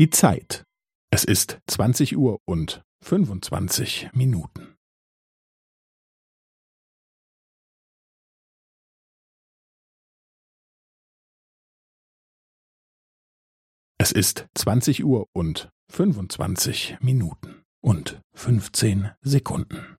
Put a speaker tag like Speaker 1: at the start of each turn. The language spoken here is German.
Speaker 1: Die Zeit. Es ist 20 Uhr und 25 Minuten. Es ist 20 Uhr und 25 Minuten und 15 Sekunden.